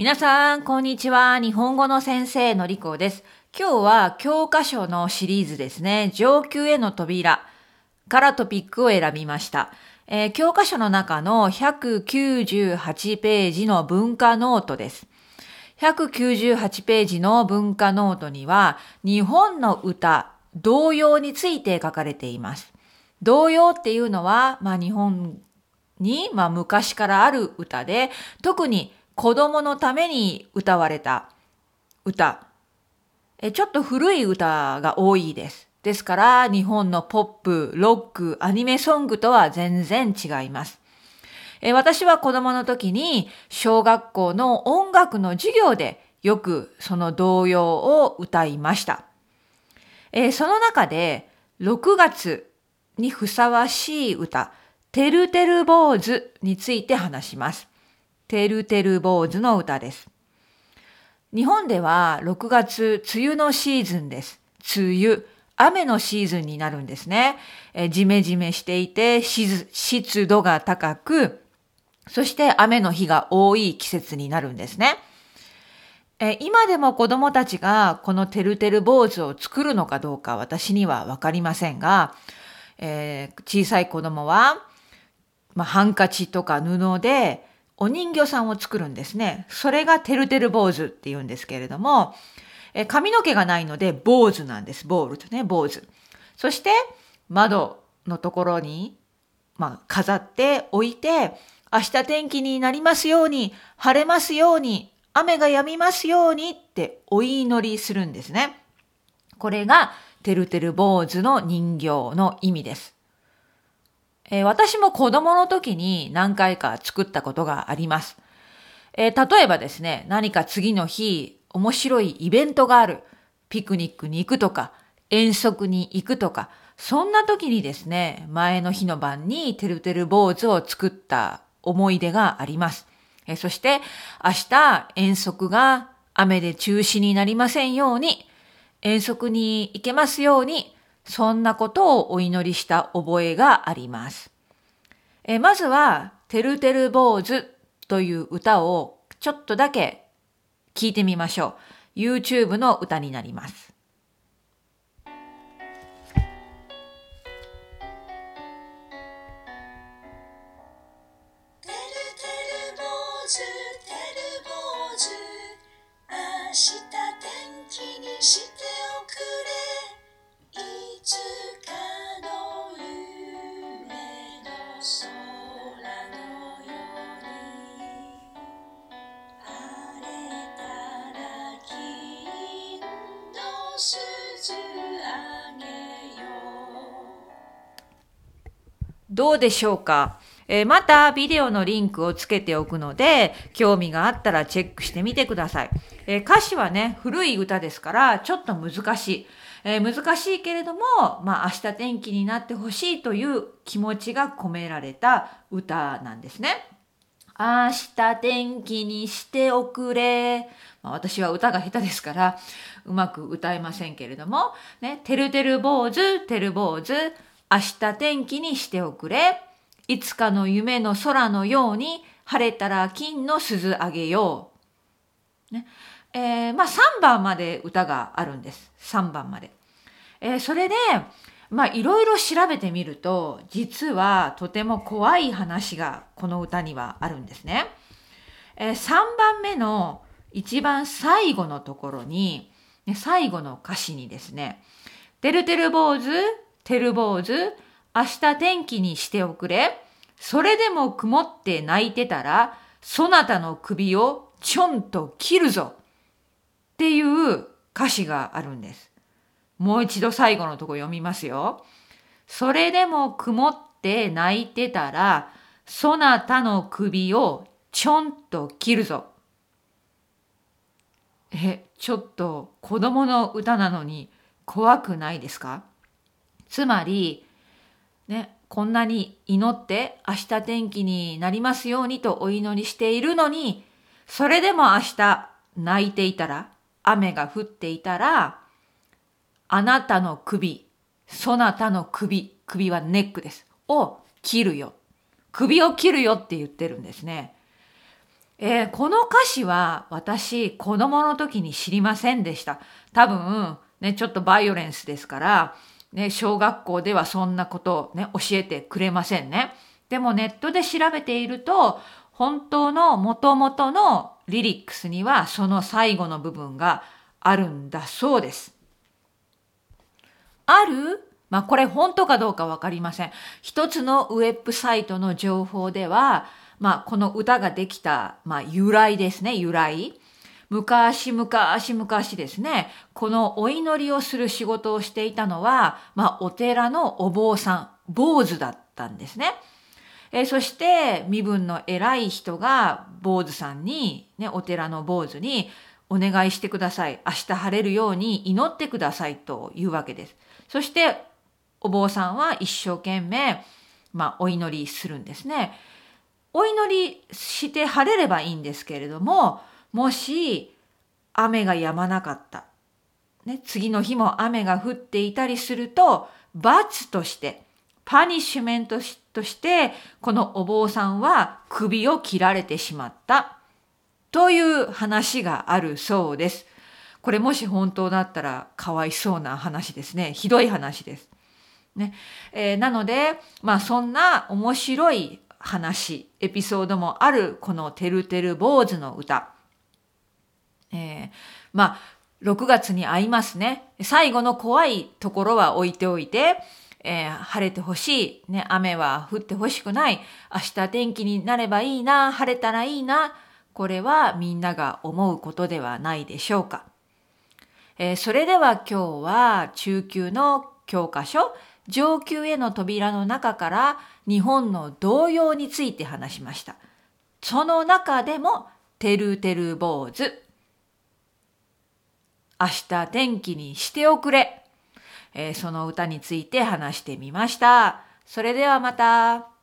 皆さん、こんにちは。日本語の先生のりこです。今日は教科書のシリーズですね。上級への扉からトピックを選びました。えー、教科書の中の198ページの文化ノートです。198ページの文化ノートには、日本の歌、童謡について書かれています。童謡っていうのは、まあ日本に、まあ昔からある歌で、特に子供のために歌われた歌。えちょっと古い歌が多いです。ですから日本のポップ、ロック、アニメソングとは全然違います。え私は子供の時に小学校の音楽の授業でよくその童謡を歌いました。えその中で6月にふさわしい歌、てるてる坊主について話します。てるてる坊主の歌です。日本では6月、梅雨のシーズンです。梅雨、雨のシーズンになるんですね。えじめじめしていて湿度が高く、そして雨の日が多い季節になるんですね。え今でも子供たちがこのてるてる坊主を作るのかどうか私にはわかりませんが、えー、小さい子供は、まあ、ハンカチとか布でお人形さんを作るんですね。それがてるてる坊主って言うんですけれども、え髪の毛がないので坊主なんです。ボールとね、坊主。そして窓のところに、まあ、飾っておいて、明日天気になりますように、晴れますように、雨が止みますようにってお祈りするんですね。これがてるてる坊主の人形の意味です。えー、私も子供の時に何回か作ったことがあります。えー、例えばですね、何か次の日、面白いイベントがある。ピクニックに行くとか、遠足に行くとか、そんな時にですね、前の日の晩にてるてる坊主を作った思い出があります。えー、そして明日遠足が雨で中止になりませんように、遠足に行けますように、そんなことをお祈りした覚えがあります。えまずは、てるてる坊主という歌をちょっとだけ聞いてみましょう。YouTube の歌になります。てるてる坊主、てる坊主、明日どうでしょうか？えー、またビデオのリンクをつけておくので、興味があったらチェックしてみてください。えー、歌詞はね、古い歌ですから、ちょっと難しい。えー、難しいけれども、まあ明日天気になってほしいという気持ちが込められた歌なんですね。明日天気にしておくれ。まあ、私は歌が下手ですから、うまく歌えませんけれども、ね、てるてる坊主、てる坊主、明日天気にしておくれ。いつかの夢の空のように晴れたら金の鈴あげよう。ね。えー、まあ3番まで歌があるんです。3番まで。えー、それで、まあいろいろ調べてみると、実はとても怖い話がこの歌にはあるんですね。えー、3番目の一番最後のところに、ね、最後の歌詞にですね、てるてる坊主、てる坊主、明日天気にしておくれ。それでも曇って泣いてたら、そなたの首をちょんと切るぞ。っていう歌詞があるんです。もう一度最後のとこ読みますよ。それでも曇って泣いてたら、そなたの首をちょんと切るぞ。え、ちょっと子供の歌なのに怖くないですか？つまり、ね、こんなに祈って明日天気になりますようにとお祈りしているのに、それでも明日泣いていたら、雨が降っていたら、あなたの首、そなたの首、首はネックです。を切るよ。首を切るよって言ってるんですね。えー、この歌詞は私子供の時に知りませんでした。多分ね、ちょっとバイオレンスですから、ね、小学校ではそんなことをね、教えてくれませんね。でもネットで調べていると、本当の元々のリリックスにはその最後の部分があるんだそうです。ある？まあこれ本当かどうかわかりません。一つのウェブサイトの情報では、まあこの歌ができた、まあ由来ですね、由来。昔々昔ですね、このお祈りをする仕事をしていたのは、まあお寺のお坊さん、坊主だったんですね。えー、そして身分の偉い人が坊主さんに、ね、お寺の坊主にお願いしてください。明日晴れるように祈ってくださいというわけです。そしてお坊さんは一生懸命、まあ、お祈りするんですね。お祈りして晴れればいいんですけれども、もし雨が止まなかった。ね、次の日も雨が降っていたりすると、罰として、パニッシュメントとして、このお坊さんは首を切られてしまった。という話があるそうです。これもし本当だったらかわいそうな話ですね。ひどい話です。ね。えー、なので、まあそんな面白い話、エピソードもあるこのてるてる坊主の歌。えー、まあ6月に会いますね。最後の怖いところは置いておいて、えー、晴れてほしい、ね、雨は降ってほしくない、明日天気になればいいな、晴れたらいいな、これはみんなが思うことではないでしょうか。えー、それでは今日は中級の教科書、上級への扉の中から日本の童謡について話しました。その中でも、てるてる坊主。明日天気にしておくれ。えー、その歌について話してみました。それではまた。